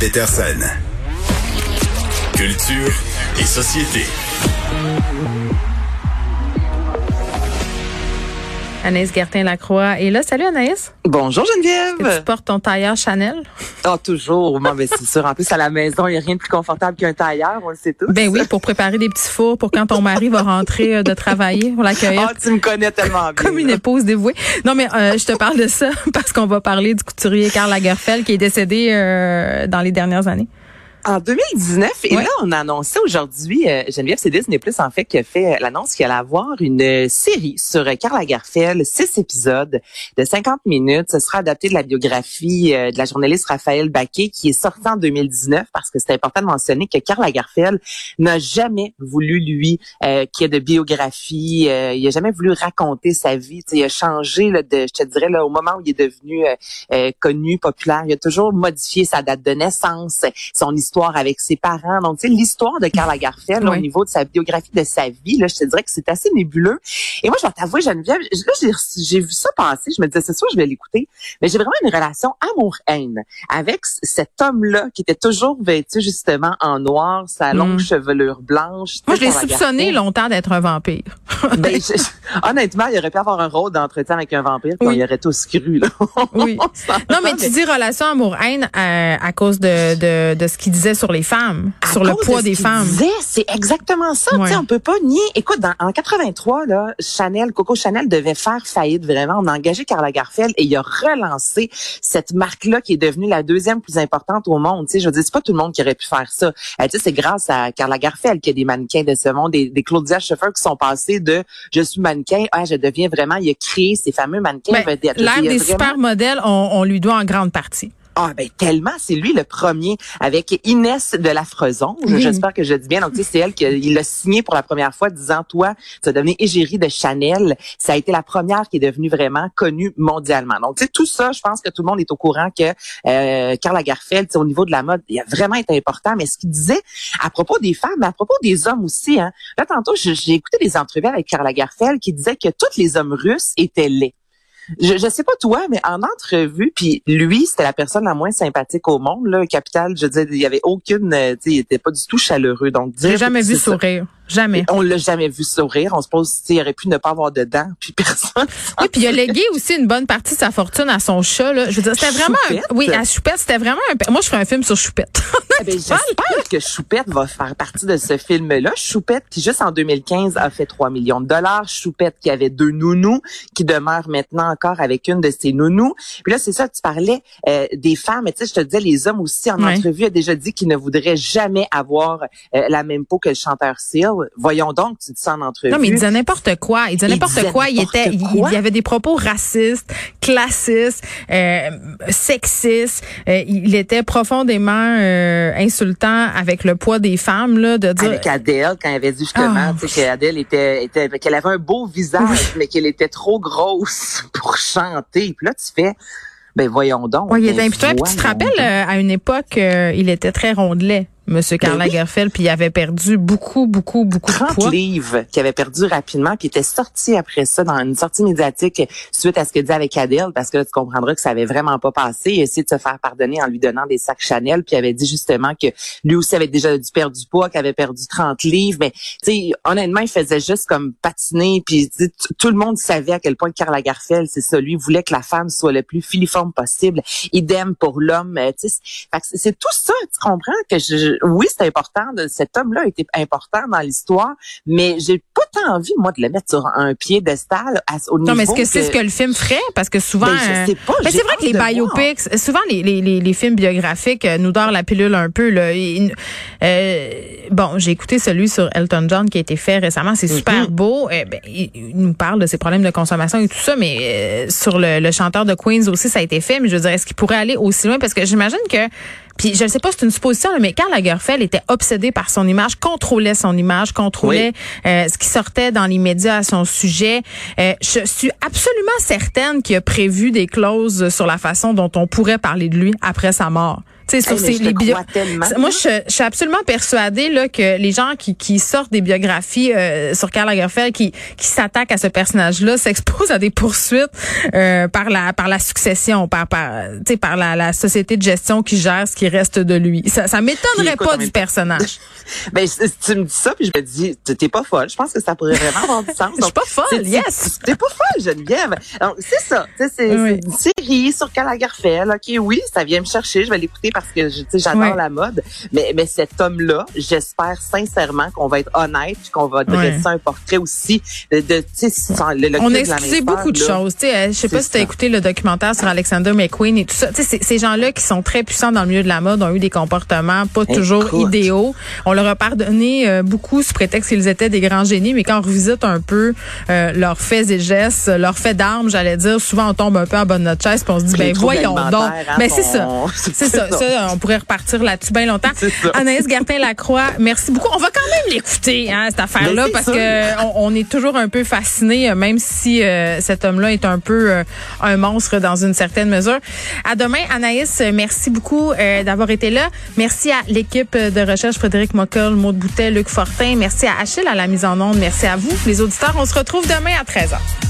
Peterson. Culture et société. Anaïs Gertin-Lacroix est là. Salut Anaïs. Bonjour Geneviève. Tu portes ton tailleur Chanel? Oh, toujours. Moi, mais c'est sûr. En plus, à la maison, il n'y a rien de plus confortable qu'un tailleur, on le sait tous. Ben oui, pour préparer des petits fours pour quand ton mari va rentrer euh, de travailler, pour l'accueillir. Ah, tu me connais tellement bien. Comme une épouse dévouée. Non, mais euh, je te parle de ça parce qu'on va parler du couturier Karl Lagerfeld qui est décédé euh, dans les dernières années. En 2019, et là, on a annoncé aujourd'hui, euh, Geneviève, c'est Disney Plus, en fait, qui a fait l'annonce qu'il allait avoir une euh, série sur euh, Karl Lagerfeld, six épisodes de 50 minutes. Ce sera adapté de la biographie euh, de la journaliste Raphaël Baquet, qui est sortie en 2019, parce que c'est important de mentionner que Karl Lagerfeld n'a jamais voulu, lui, euh, qu'il y ait de biographie. il a jamais voulu raconter sa vie. T'sais, il a changé, là, de, je te dirais, là, au moment où il est devenu connu, populaire, il a toujours modifié sa date de naissance, son histoire histoire avec ses parents. Donc, tu sais, l'histoire de Karl Lagerfeld au niveau de sa biographie, de sa vie, là, je te dirais que c'est assez nébuleux. Et moi, je vais t'avouer, Geneviève, là, j'ai vu ça passer. Je me disais, c'est sûr, je vais l'écouter. Mais j'ai vraiment une relation amour-haine avec cet homme-là qui était toujours vêtu justement en noir, sa longue mm. chevelure blanche. Moi, je l'ai soupçonné longtemps d'être un vampire. ben, honnêtement, il aurait pu avoir un rôle d'entretien avec un vampire, puis on y aurait tous cru. Là. oui. non, mais tu dis relation amour-haine euh, à cause de, de, de ce qu'il disait sur les femmes, sur le poids des femmes. C'est exactement ça. Ouais. On peut pas nier. Écoute, dans, en 83, là, Chanel, Coco Chanel devait faire faillite vraiment. On a engagé Karl Lagerfeld et il a relancé cette marque-là qui est devenue la deuxième plus importante au monde. Tu sais, je veux dire, c'est pas tout le monde qui aurait pu faire ça. Euh, tu sais, c'est grâce à Karl Lagerfeld qu'il y a des mannequins de ce monde, des, des Claudia Schiffer qui sont passés de je suis mannequin, ah, je deviens vraiment. Il a créé ces fameux mannequins ben, L'ère des supermodèles, on, on lui doit en grande partie. Ah ben tellement, c'est lui le premier avec Inès de la Frezon. J'espère que je dis bien. Donc c'est elle qui l'a signé pour la première fois, disant toi, tu vas devenir égérie de Chanel. Ça a été la première qui est devenue vraiment connue mondialement. Donc tu sais tout ça, je pense que tout le monde est au courant que euh, Karl Lagerfeld, au niveau de la mode, il a vraiment été important. Mais ce qu'il disait à propos des femmes, mais à propos des hommes aussi. Hein, là tantôt j'ai écouté des entrevues avec Karl Lagerfeld qui disait que tous les hommes russes étaient laids je, je sais pas toi, mais en entrevue, puis lui, c'était la personne la moins sympathique au monde, là, Capital. Je veux dire, il y avait aucune, euh, tu sais, il était pas du tout chaleureux. Donc, j'ai jamais vu sourire. Jamais. On l'a jamais vu sourire. On se pose, il aurait pu ne pas avoir de dents, puis personne. Oui, puis il a légué aussi une bonne partie de sa fortune à son chat. Là. Je veux dire, c'était vraiment, un, oui, à Choupette, c'était vraiment. Un, moi, je ferais un film sur Choupette. Eh ben, j'espère que Choupette va faire partie de ce film-là. Choupette, qui juste en 2015 a fait 3 millions de dollars. Choupette, qui avait deux nounous, qui demeure maintenant encore avec une de ses nounous. Puis là, c'est ça, tu parlais euh, des femmes. Tu sais, je te disais, les hommes aussi en entrevue a déjà dit qu'ils ne voudraient jamais avoir euh, la même peau que le chanteur Seal. Voyons donc, tu dis ça en entrevue. Non, mais il disait n'importe quoi. Il disait n'importe quoi. Il était, il, y avait des propos racistes, classistes, euh, sexistes. Euh, il était profondément euh, insultant avec le poids des femmes là, de dire. Avec Adèle, quand il avait dit justement, oh. qu'Adèle était, était qu'elle avait un beau visage, mais qu'elle était trop grosse pour chanter. Puis là, tu fais. Ben voyons donc. Oui, il était tu te rappelles, à une époque, il était très rondelet. Monsieur Karl ben Lagerfeld, puis il avait perdu beaucoup, beaucoup, beaucoup de poids. livres qu'il avait perdu rapidement, puis il était sorti après ça dans une sortie médiatique suite à ce que dit avec Adèle, parce que là, tu comprendras que ça avait vraiment pas passé. Il a essayé de se faire pardonner en lui donnant des sacs Chanel, puis il avait dit justement que lui aussi avait déjà dû perdre du poids, qu'il avait perdu 30 livres, mais tu sais, honnêtement, il faisait juste comme patiner, puis tout le monde savait à quel point Karl Lagerfeld, c'est ça, lui voulait que la femme soit le plus filiforme possible, idem pour l'homme, tu sais. C'est tout ça, tu comprends, que je oui, c'est important. De, cet homme-là était important dans l'histoire, mais j'ai pas tant envie, moi, de le mettre sur un piédestal au niveau Non, mais est-ce que, c'est ce que le film ferait? Parce que souvent... Ben, je sais pas. Ben, c'est vrai que les biopics, souvent les, les, les, films biographiques euh, nous dorent la pilule un peu. Là. Euh, bon, j'ai écouté celui sur Elton John qui a été fait récemment. C'est super mm-hmm. beau. Eh ben, il, nous parle de ses problèmes de consommation et tout ça, mais euh, sur le, le chanteur de Queens aussi, ça a été fait. Mais je veux dire, est-ce qu'il pourrait aller aussi loin? Parce que j'imagine que puis je ne sais pas, c'est une supposition, mais Karl Lagerfeld était obsédé par son image, contrôlait son image, contrôlait euh, ce qui sortait dans les médias à son sujet. Euh, je suis absolument certaine qu'il a prévu des clauses sur la façon dont on pourrait parler de lui après sa mort Tu sais, sur Hey, ces les bio-. Moi, je, je suis absolument persuadée là que les gens qui, qui sortent des biographies euh, sur Karl Lagerfeld, qui qui s'attaquent à ce personnage-là, s'exposent à des poursuites euh, par la par la succession, par par par la, la société de gestion qui gère ce qui reste de lui. Ça, ça m'étonnerait pas du personnage. Ben, tu me dis ça, puis je me dis, t'es pas folle. Je pense que ça pourrait vraiment avoir du sens. Je suis pas folle, yes. T'es pas folle, Geneviève. Donc, c'est ça. Oui. c'est une série sur Karl Lagerfeld. OK, oui, ça vient me chercher. Je vais l'écouter parce que tu sais, j'adore la mode. Mais, mais cet homme-là, j'espère sincèrement qu'on va être honnête qu'on va dresser Oui. un portrait aussi de, de tu sais, sans le, le On a excusé beaucoup de là. choses. Tu sais, euh, je sais pas si tu as écouté le documentaire sur Alexander McQueen et tout ça. Tu sais, c'est- ces gens-là qui sont très puissants dans le milieu de la mode ont eu des comportements pas toujours idéaux. On leur a pardonné euh, beaucoup sous prétexte qu'ils étaient des grands génies, mais quand on revisite un peu euh, leurs faits et gestes, leurs faits d'armes, j'allais dire, souvent on tombe un peu en de notre chaise puis on se dit, ben voyons donc. hein, Ben c'est ça. C'est ça, ça, on pourrait repartir là-dessus bien longtemps. Ça. Anaïs Gertin-Lacroix, merci beaucoup. On va quand même l'écouter, hein, cette affaire-là, parce sûr. que on, on est toujours un peu fasciné, euh, même si euh, cet homme-là est un peu euh, un monstre dans une certaine mesure. À demain, Anaïs. euh, Merci beaucoup euh, d'avoir été là. Merci à l'équipe de recherche Frédéric Mockel, Maud Boutet, Luc Fortin. Merci à Achille à la mise en onde. Merci à vous, les auditeurs. On se retrouve demain à 13h.